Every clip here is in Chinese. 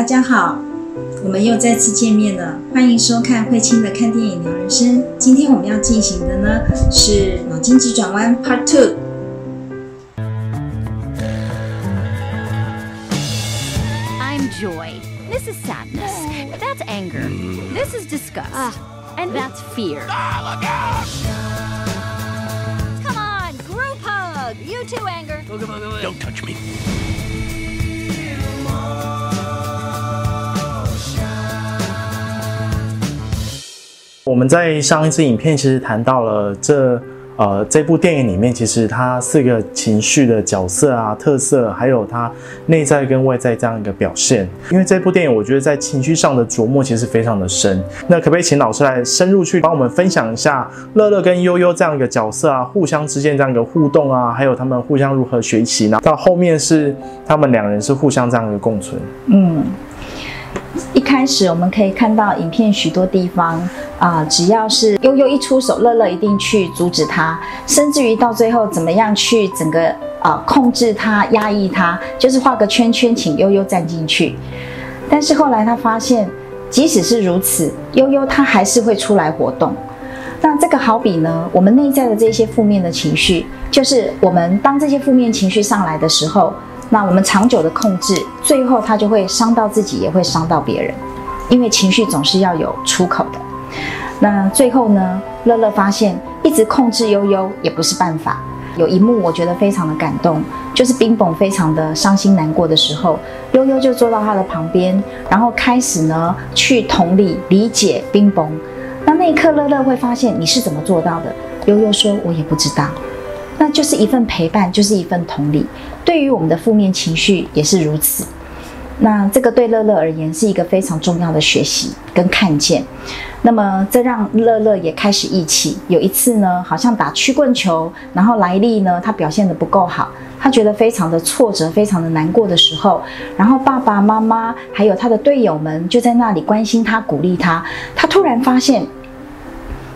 大家好，我们又再次见面了，欢迎收看慧清的看电影聊人生。今天我们要进行的呢是脑筋急转弯 Part Two。I'm joy. This is sadness. That's anger. This is disgust. and that's fear. Come on, group hug. You too, anger. Don't touch me. 我们在上一次影片其实谈到了这呃这部电影里面，其实它四个情绪的角色啊、特色，还有它内在跟外在这样一个表现。因为这部电影，我觉得在情绪上的琢磨其实非常的深。那可不可以请老师来深入去帮我们分享一下乐乐跟悠悠这样一个角色啊，互相之间这样一个互动啊，还有他们互相如何学习呢？到后面是他们两人是互相这样一个共存。嗯，一开始我们可以看到影片许多地方啊、只要是悠悠一出手，乐乐一定去阻止他，甚至于到最后怎么样去整个啊、控制他、压抑他，就是画个圈圈，请悠悠站进去。但是后来他发现，即使是如此，悠悠他还是会出来活动。那这个好比呢，我们内在的这些负面的情绪，就是我们当这些负面情绪上来的时候，那我们长久的控制，最后它就会伤到自己，也会伤到别人，因为情绪总是要有出口的。那最后呢，乐乐发现一直控制悠悠也不是办法。有一幕我觉得非常的感动，就是冰崩非常的伤心难过的时候，悠悠就坐到他的旁边，然后开始呢去同理理解冰崩。那那一刻，乐乐会发现你是怎么做到的？悠悠说：“我也不知道。”那就是一份陪伴，就是一份同理。对于我们的负面情绪也是如此。那这个对乐乐而言是一个非常重要的学习跟看见。那么这让乐乐也开始义气。有一次呢，好像打曲棍球，然后莱利呢，他表现的不够好，他觉得非常的挫折，非常的难过的时候，然后爸爸妈妈还有他的队友们就在那里关心他、鼓励他。他突然发现，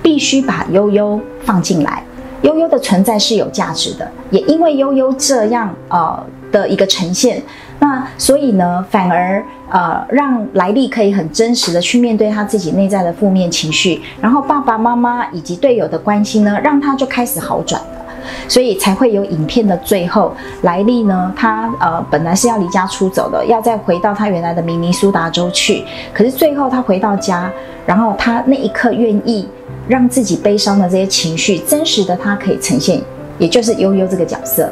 必须把悠悠放进来。悠悠的存在是有价值的，也因为悠悠这样呃的一个呈现，那所以呢，反而呃让莱利可以很真实的去面对他自己内在的负面情绪，然后爸爸妈妈以及队友的关心呢，让他就开始好转了。所以才会有影片的最后，莱利呢，他呃本来是要离家出走的，要再回到他原来的明尼苏达州去，可是最后他回到家，然后他那一刻愿意让自己悲伤的这些情绪，真实的他可以呈现，也就是悠悠这个角色。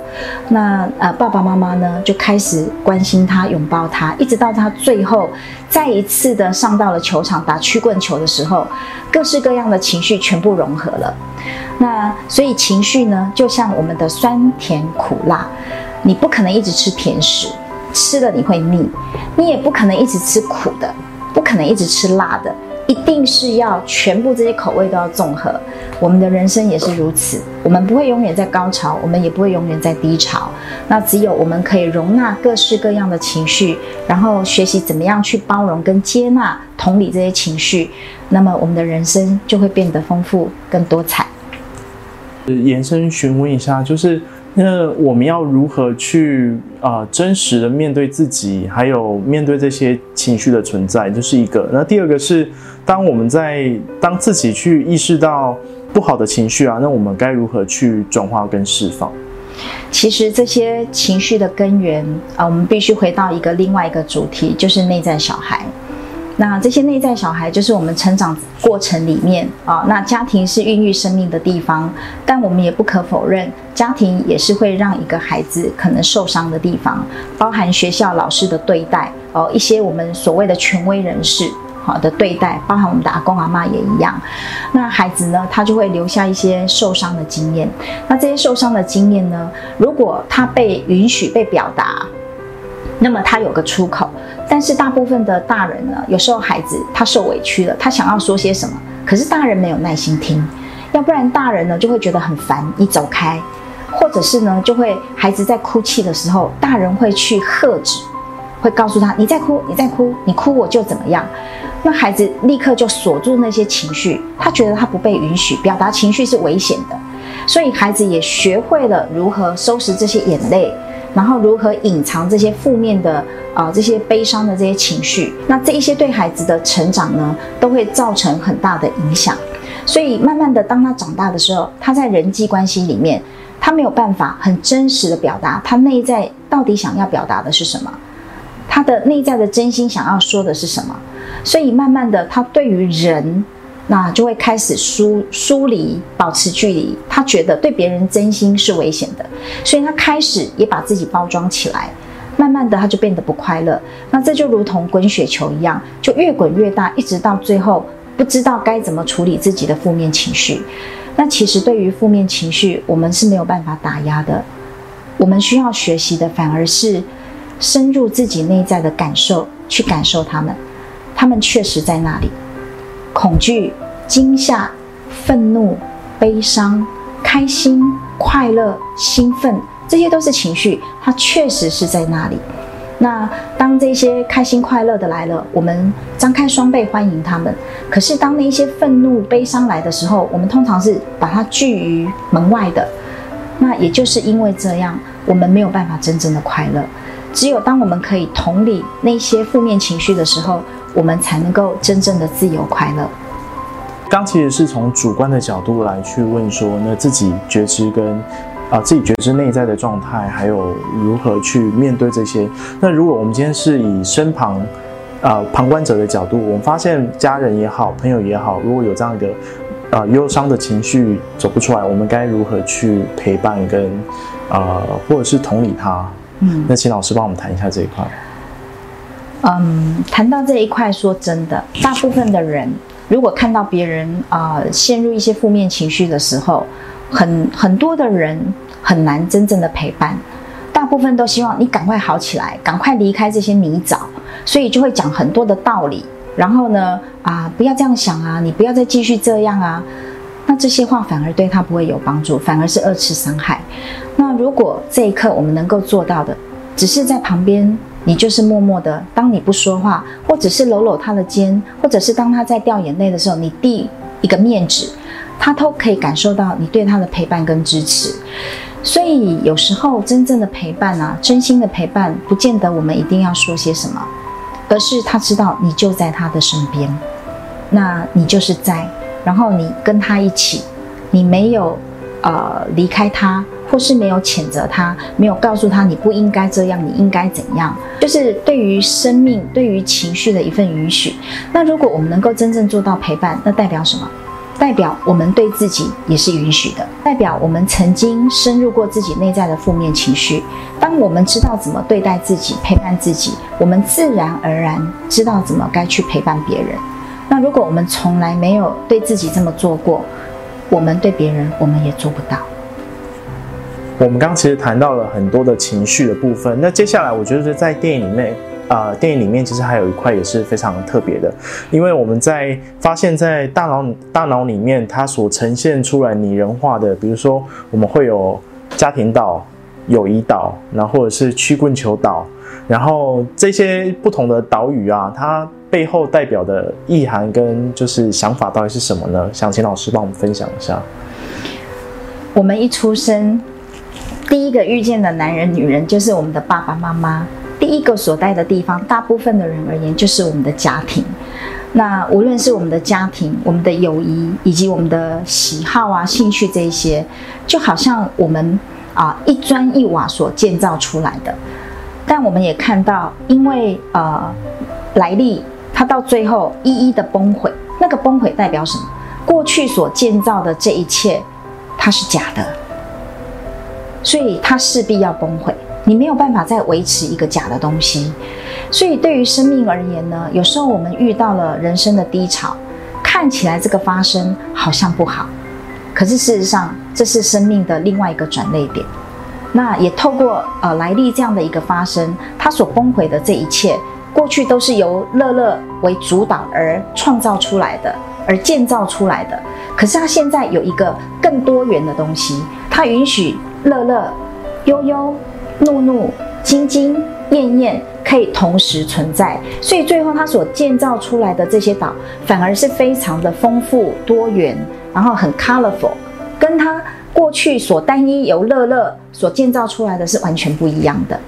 那呃爸爸妈妈呢就开始关心他、拥抱他，一直到他最后再一次的上到了球场打曲棍球的时候，各式各样的情绪全部融合了。那所以情绪呢，就像我们的酸甜苦辣，你不可能一直吃甜食，吃了你会腻；你也不可能一直吃苦的，不可能一直吃辣的，一定是要全部这些口味都要综合。我们的人生也是如此，我们不会永远在高潮，我们也不会永远在低潮。那只有我们可以容纳各式各样的情绪，然后学习怎么样去包容跟接纳、同理这些情绪，那么我们的人生就会变得丰富更多彩。延伸询问一下，就是那我们要如何去啊、真实的面对自己，还有面对这些情绪的存在，这是一个。那第二个是，当我们在当自己去意识到不好的情绪啊，那我们该如何去转化跟释放？其实这些情绪的根源啊、我们必须回到一个另外一个主题，就是内在小孩。那这些内在小孩就是我们成长过程里面啊，那家庭是孕育生命的地方，但我们也不可否认，家庭也是会让一个孩子可能受伤的地方，包含学校老师的对待哦，一些我们所谓的权威人士。好的对待，包含我们的阿公阿妈也一样。那孩子呢，他就会留下一些受伤的经验。那这些受伤的经验呢，如果他被允许被表达，那么他有个出口。但是大部分的大人呢，有时候孩子他受委屈了，他想要说些什么，可是大人没有耐心听，要不然大人呢就会觉得很烦，你走开，或者是呢就会孩子在哭泣的时候，大人会去喝止，会告诉他你再哭，你再哭，你哭我就怎么样。那孩子立刻就锁住那些情绪，他觉得他不被允许表达情绪是危险的，所以孩子也学会了如何收拾这些眼泪，然后如何隐藏这些负面的啊、这些悲伤的这些情绪，那这一些对孩子的成长呢，都会造成很大的影响。所以慢慢的，当他长大的时候，他在人际关系里面，他没有办法很真实的表达他内在到底想要表达的是什么，他的内在的真心想要说的是什么。所以慢慢的，他对于人，那就会开始疏疏离，保持距离。他觉得对别人真心是危险的，所以他开始也把自己包装起来。慢慢的，他就变得不快乐。那这就如同滚雪球一样，就越滚越大，一直到最后不知道该怎么处理自己的负面情绪。那其实对于负面情绪，我们是没有办法打压的。我们需要学习的，反而是深入自己内在的感受，去感受他们。他们确实在那里，恐惧、惊吓、愤怒、悲伤、开心、快乐、兴奋，这些都是情绪，它确实是在那里。那当这些开心快乐的来了，我们张开双臂欢迎他们。可是当那些愤怒、悲伤来的时候，我们通常是把它拒于门外的。那也就是因为这样，我们没有办法真正的快乐。只有当我们可以同理那些负面情绪的时候，我们才能够真正的自由快乐。刚其实是从主观的角度来去问说，那自己觉知跟啊、自己觉知内在的状态，还有如何去面对这些。那如果我们今天是以身旁啊、旁观者的角度，我们发现家人也好，朋友也好，如果有这样一个啊、忧伤的情绪走不出来，我们该如何去陪伴跟啊、或者是同理他？嗯那请老师帮我们谈一下这一块。嗯，谈到这一块，说真的，大部分的人如果看到别人啊、陷入一些负面情绪的时候，很很多的人很难真正的陪伴，大部分都希望你赶快好起来，赶快离开这些泥沼，所以就会讲很多的道理，然后呢啊不要这样想啊，你不要再继续这样啊，那这些话反而对他不会有帮助，反而是二次伤害。那如果这一刻我们能够做到的，只是在旁边，你就是默默的，当你不说话，或者是搂搂他的肩，或者是当他在掉眼泪的时候，你递一个面纸，他都可以感受到你对他的陪伴跟支持。所以有时候真正的陪伴啊，真心的陪伴，不见得我们一定要说些什么，而是他知道你就在他的身边，那你就是在，然后你跟他一起，你没有呃离开他，或是没有谴责他，没有告诉他你不应该这样，你应该怎样，就是对于生命、对于情绪的一份允许。那如果我们能够真正做到陪伴，那代表什么？代表我们对自己也是允许的，代表我们曾经深入过自己内在的负面情绪。当我们知道怎么对待自己、陪伴自己，我们自然而然知道怎么该去陪伴别人。那如果我们从来没有对自己这么做过，我们对别人我们也做不到。我们刚其实谈到了很多的情绪的部分，那接下来我觉得在电影里面，呃，电影里面其实还有一块也是非常特别的，因为我们在发现，在大脑大脑里面，它所呈现出来拟人化的，比如说我们会有家庭岛、友谊岛，然后或者是曲棍球岛，然后这些不同的岛屿啊，它背后代表的意涵跟就是想法到底是什么呢？想请老师帮我们分享一下。我们一出生，第一个遇见的男人、女人就是我们的爸爸妈妈。第一个所在的地方，大部分的人而言就是我们的家庭。那无论是我们的家庭、我们的友谊，以及我们的喜好啊、兴趣这一些，就好像我们啊一砖一瓦所建造出来的。但我们也看到，因为呃来历，它到最后一一的崩毁。那个崩毁代表什么？过去所建造的这一切，它是假的，所以它势必要崩毁。你没有办法再维持一个假的东西，所以对于生命而言呢，有时候我们遇到了人生的低潮，看起来这个发生好像不好，可是事实上这是生命的另外一个转捩点。那也透过呃来历这样的一个发生，它所崩毁的这一切，过去都是由乐乐为主导而创造出来的，而建造出来的。可是它现在有一个更多元的东西，它允许乐乐、悠悠。怒怒、晶晶、艳艳可以同时存在，所以最后它所建造出来的这些岛，反而是非常的丰富多元，然后很 colorful，跟它过去所单一由乐乐所建造出来的是完全不一样的。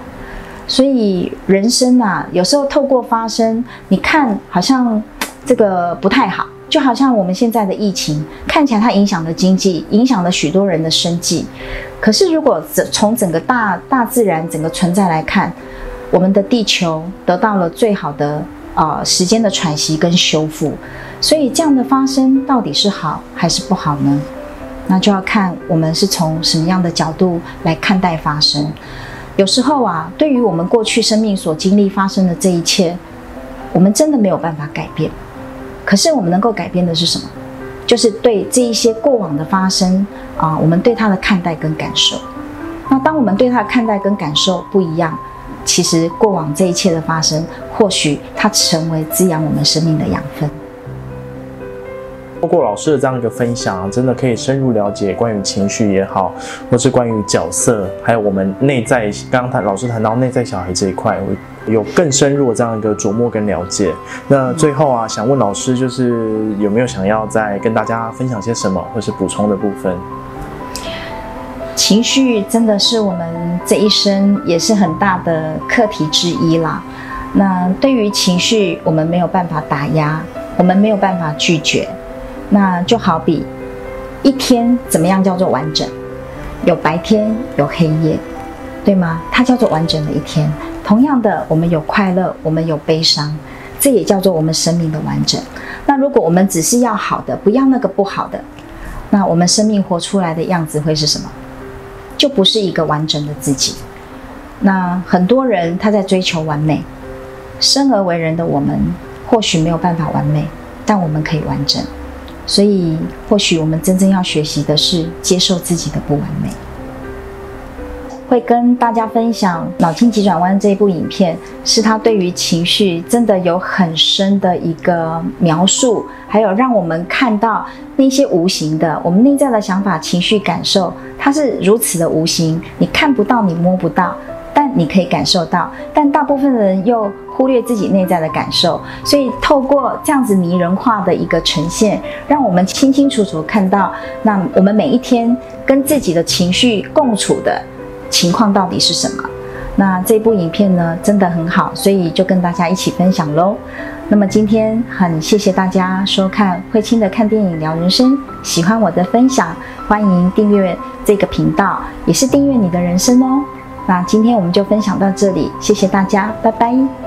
所以人生啊，有时候透过发生，你看好像这个不太好，就好像我们现在的疫情，看起来它影响了经济，影响了许多人的生计。可是如果从整个大大自然整个存在来看，我们的地球得到了最好的啊时间的喘息跟修复。所以这样的发生到底是好还是不好呢？那就要看我们是从什么样的角度来看待发生。有时候啊，对于我们过去生命所经历发生的这一切，我们真的没有办法改变。可是我们能够改变的是什么？就是对这一些过往的发生啊，我们对它的看待跟感受。那当我们对它的看待跟感受不一样，其实过往这一切的发生，或许它成为滋养我们生命的养分。透过老师的这样一个分享，真的可以深入了解关于情绪也好，或是关于角色，还有我们内在。刚刚谈老师谈到内在小孩这一块，我有更深入的这样一个琢磨跟了解。那最后啊，想问老师，就是有没有想要再跟大家分享些什么，或是补充的部分？情绪真的是我们这一生也是很大的课题之一啦。那对于情绪，我们没有办法打压，我们没有办法拒绝。那就好比一天怎么样叫做完整？有白天，有黑夜，对吗？它叫做完整的一天。同样的，我们有快乐，我们有悲伤，这也叫做我们生命的完整。那如果我们只是要好的，不要那个不好的，那我们生命活出来的样子会是什么？就不是一个完整的自己。那很多人他在追求完美，生而为人的我们或许没有办法完美，但我们可以完整。所以，或许我们真正要学习的是接受自己的不完美。会跟大家分享《脑筋急转弯》这部影片，是他对于情绪真的有很深的一个描述，还有让我们看到那些无形的我们内在的想法、情绪、感受，它是如此的无形，你看不到，你摸不到。但你可以感受到，但大部分人又忽略自己内在的感受，所以透过这样子拟人化的一个呈现，让我们清清楚楚看到，那我们每一天跟自己的情绪共处的情况到底是什么？那这部影片呢，真的很好，所以就跟大家一起分享喽。那么今天很谢谢大家收看慧清的看电影聊人生，喜欢我的分享，欢迎订阅这个频道，也是订阅你的人生哦。那今天我们就分享到这里，谢谢大家，拜拜。